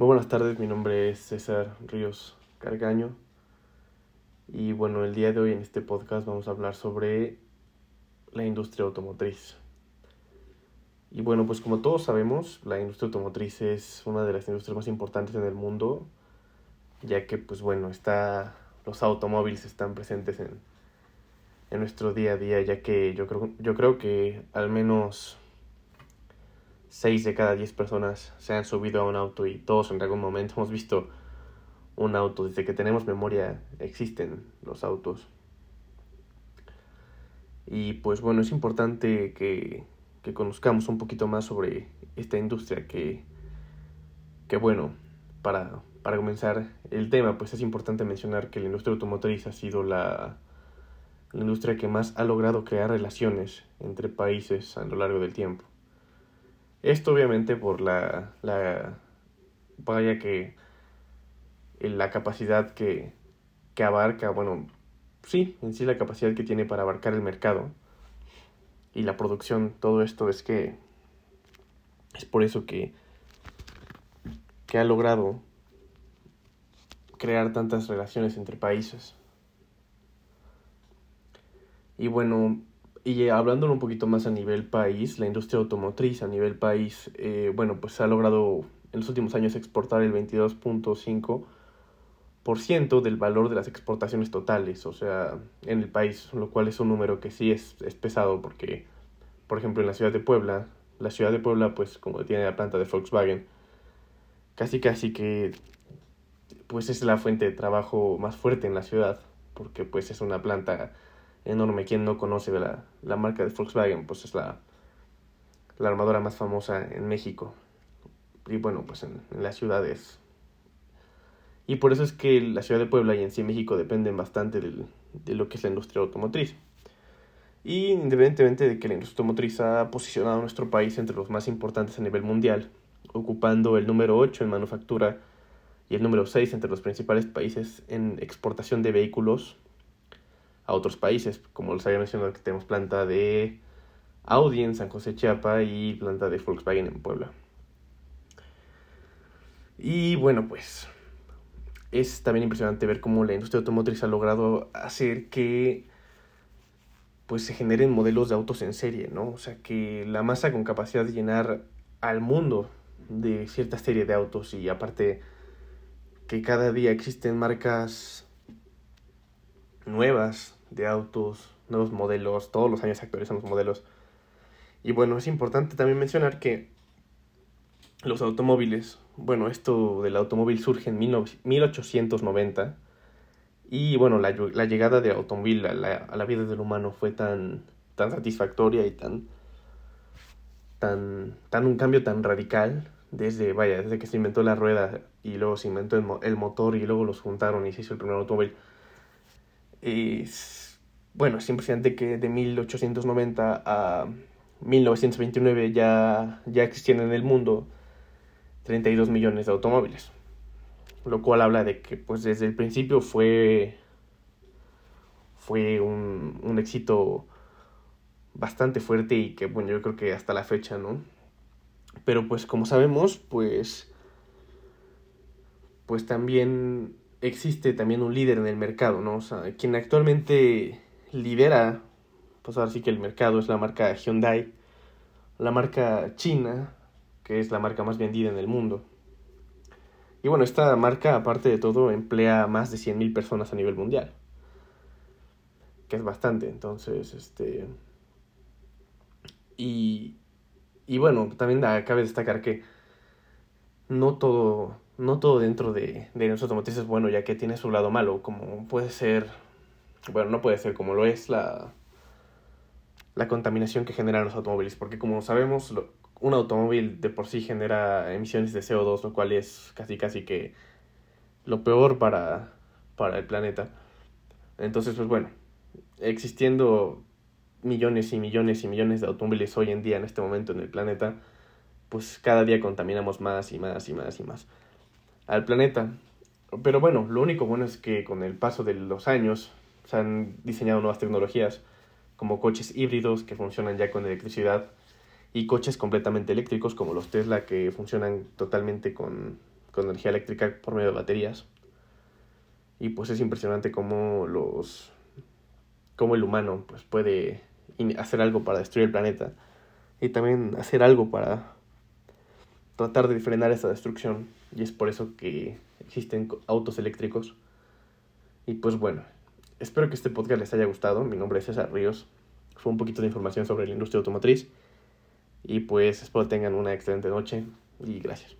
Muy buenas tardes, mi nombre es César Ríos Cargaño y bueno, el día de hoy en este podcast vamos a hablar sobre la industria automotriz. Y bueno, pues como todos sabemos, la industria automotriz es una de las industrias más importantes en el mundo, ya que pues bueno, está los automóviles están presentes en, en nuestro día a día, ya que yo creo, yo creo que al menos 6 de cada 10 personas se han subido a un auto y todos en algún momento hemos visto un auto. Desde que tenemos memoria existen los autos. Y pues bueno, es importante que, que conozcamos un poquito más sobre esta industria que, que bueno, para, para comenzar el tema, pues es importante mencionar que la industria automotriz ha sido la, la industria que más ha logrado crear relaciones entre países a lo largo del tiempo. Esto obviamente por la, la vaya que la capacidad que, que abarca, bueno, sí, en sí la capacidad que tiene para abarcar el mercado y la producción, todo esto es que es por eso que, que ha logrado crear tantas relaciones entre países. Y bueno, y hablándolo un poquito más a nivel país, la industria automotriz a nivel país, eh, bueno, pues ha logrado en los últimos años exportar el 22.5% del valor de las exportaciones totales, o sea, en el país, lo cual es un número que sí es, es pesado porque, por ejemplo, en la ciudad de Puebla, la ciudad de Puebla, pues como tiene la planta de Volkswagen, casi casi que pues es la fuente de trabajo más fuerte en la ciudad, porque pues es una planta enorme. Quien no conoce la, la marca de Volkswagen, pues es la, la armadora más famosa en México. Y bueno, pues en, las ciudades. Y por eso es que la ciudad de Puebla y en sí México dependen bastante del, de lo que es la industria automotriz. Y independientemente de que la industria automotriz ha posicionado a nuestro país entre los más importantes a nivel mundial, ocupando el número 8 en manufactura y el número 6 entre los principales países en exportación de vehículos a otros países. Como les había mencionado, que tenemos planta de Audi en San José Chiapa y planta de Volkswagen en Puebla. Y bueno, pues es también impresionante ver cómo la industria automotriz ha logrado hacer que pues se generen modelos de autos en serie, ¿no? O sea, que la masa con capacidad de llenar al mundo de cierta serie de autos y aparte que cada día existen marcas nuevas de autos, nuevos modelos, todos los años se actualizan los modelos. Y bueno, es importante también mencionar que los automóviles, bueno, esto del automóvil surge en 1890 y bueno, la, la llegada del automóvil a la, a la, vida del humano fue tan, tan satisfactoria y tan, tan, tan un cambio tan radical desde, vaya, desde que se inventó la rueda y luego se inventó el, el motor y luego los juntaron y se hizo el primer automóvil es, bueno, es impresionante que de 1890 a 1929 ya, ya existían en el mundo 32 millones de automóviles. Lo cual habla de que pues desde el principio fue, fue un, un éxito bastante fuerte y que bueno, yo creo que hasta la fecha, ¿no? Pero pues como sabemos, pues pues también existe también un líder en el mercado, ¿no? O sea, quien actualmente lidera, pues ahora sí que el mercado es la marca Hyundai, la marca china, que es la marca más vendida en el mundo. Y bueno, esta marca, aparte de todo, emplea a más de 100.000 personas a nivel mundial. Que es bastante, entonces, este... Y, y bueno, también cabe destacar que no todo no todo dentro de, de los automotriz es bueno, ya que tiene su lado malo, como puede ser, bueno, no puede ser como lo es la, la contaminación que generan los automóviles, porque como sabemos, un automóvil de por sí genera emisiones de CO2, lo cual es casi casi que lo peor para, para el planeta. Entonces, pues bueno, existiendo millones y millones y millones de automóviles hoy en día en este momento en el planeta, pues cada día contaminamos más y más y más y más al planeta. Pero bueno, lo único bueno es que con el paso de los años se han diseñado nuevas tecnologías como coches híbridos que funcionan ya con electricidad y coches completamente eléctricos como los Tesla que funcionan totalmente con con energía eléctrica por medio de baterías. Y pues es impresionante cómo los cómo el humano pues puede hacer algo para destruir el planeta y también hacer algo para tratar de frenar esa destrucción y es por eso que existen autos eléctricos. Y pues bueno, espero que este podcast les haya gustado. Mi nombre es César Ríos. Fue un poquito de información sobre la industria automotriz. Y pues espero tengan una excelente noche y gracias.